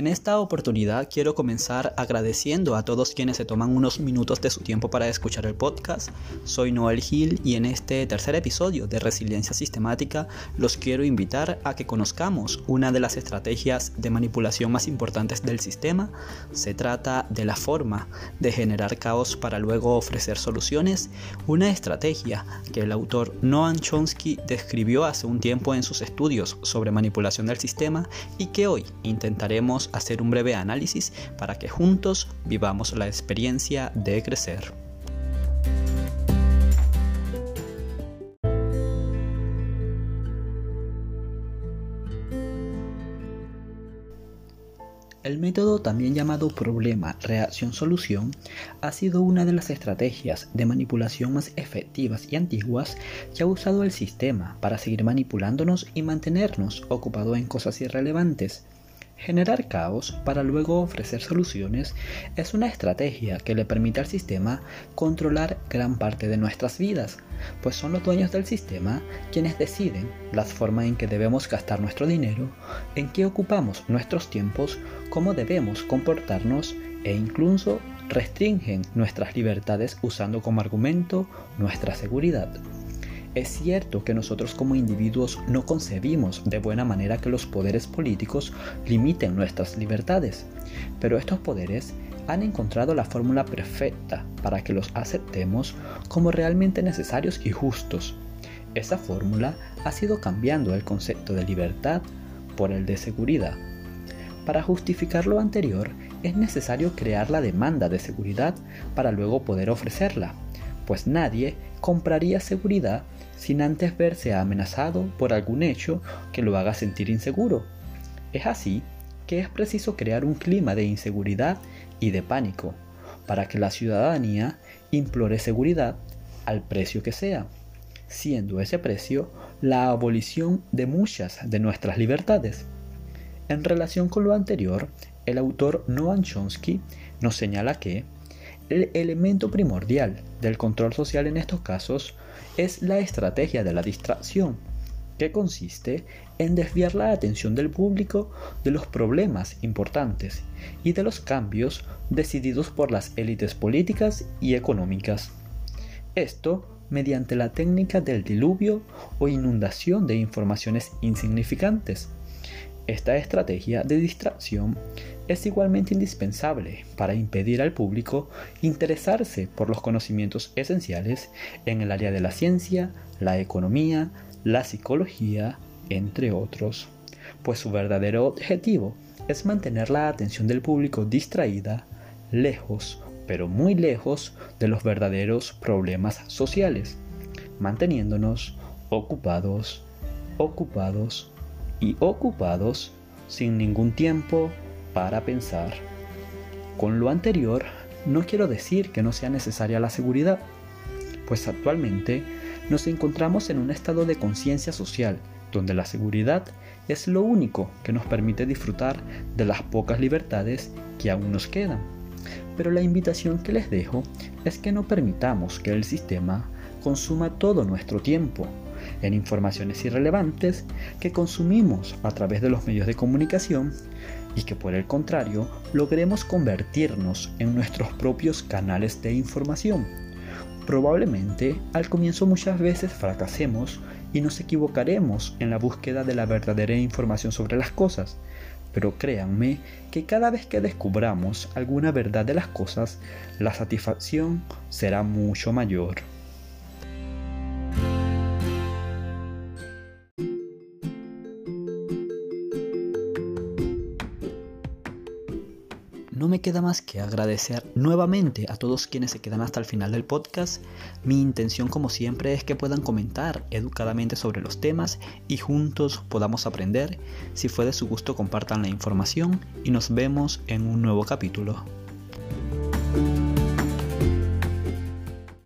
En esta oportunidad quiero comenzar agradeciendo a todos quienes se toman unos minutos de su tiempo para escuchar el podcast. Soy Noel Gil y en este tercer episodio de Resiliencia Sistemática los quiero invitar a que conozcamos una de las estrategias de manipulación más importantes del sistema. Se trata de la forma de generar caos para luego ofrecer soluciones, una estrategia que el autor Noam Chomsky describió hace un tiempo en sus estudios sobre manipulación del sistema y que hoy intentaremos hacer un breve análisis para que juntos vivamos la experiencia de crecer. El método también llamado problema, reacción, solución ha sido una de las estrategias de manipulación más efectivas y antiguas que ha usado el sistema para seguir manipulándonos y mantenernos ocupados en cosas irrelevantes. Generar caos para luego ofrecer soluciones es una estrategia que le permite al sistema controlar gran parte de nuestras vidas, pues son los dueños del sistema quienes deciden las formas en que debemos gastar nuestro dinero, en qué ocupamos nuestros tiempos, cómo debemos comportarnos e incluso restringen nuestras libertades usando como argumento nuestra seguridad. Es cierto que nosotros como individuos no concebimos de buena manera que los poderes políticos limiten nuestras libertades, pero estos poderes han encontrado la fórmula perfecta para que los aceptemos como realmente necesarios y justos. Esa fórmula ha sido cambiando el concepto de libertad por el de seguridad. Para justificar lo anterior, es necesario crear la demanda de seguridad para luego poder ofrecerla, pues nadie compraría seguridad sin antes verse amenazado por algún hecho que lo haga sentir inseguro. Es así que es preciso crear un clima de inseguridad y de pánico para que la ciudadanía implore seguridad al precio que sea, siendo ese precio la abolición de muchas de nuestras libertades. En relación con lo anterior, el autor Noam Chomsky nos señala que el elemento primordial del control social en estos casos es la estrategia de la distracción, que consiste en desviar la atención del público de los problemas importantes y de los cambios decididos por las élites políticas y económicas. Esto mediante la técnica del diluvio o inundación de informaciones insignificantes. Esta estrategia de distracción es igualmente indispensable para impedir al público interesarse por los conocimientos esenciales en el área de la ciencia, la economía, la psicología, entre otros, pues su verdadero objetivo es mantener la atención del público distraída, lejos, pero muy lejos de los verdaderos problemas sociales, manteniéndonos ocupados, ocupados y ocupados sin ningún tiempo para pensar. Con lo anterior, no quiero decir que no sea necesaria la seguridad, pues actualmente nos encontramos en un estado de conciencia social donde la seguridad es lo único que nos permite disfrutar de las pocas libertades que aún nos quedan. Pero la invitación que les dejo es que no permitamos que el sistema consuma todo nuestro tiempo en informaciones irrelevantes que consumimos a través de los medios de comunicación y que por el contrario logremos convertirnos en nuestros propios canales de información. Probablemente al comienzo muchas veces fracasemos y nos equivocaremos en la búsqueda de la verdadera información sobre las cosas, pero créanme que cada vez que descubramos alguna verdad de las cosas, la satisfacción será mucho mayor. No me queda más que agradecer nuevamente a todos quienes se quedan hasta el final del podcast. Mi intención como siempre es que puedan comentar educadamente sobre los temas y juntos podamos aprender. Si fue de su gusto compartan la información y nos vemos en un nuevo capítulo.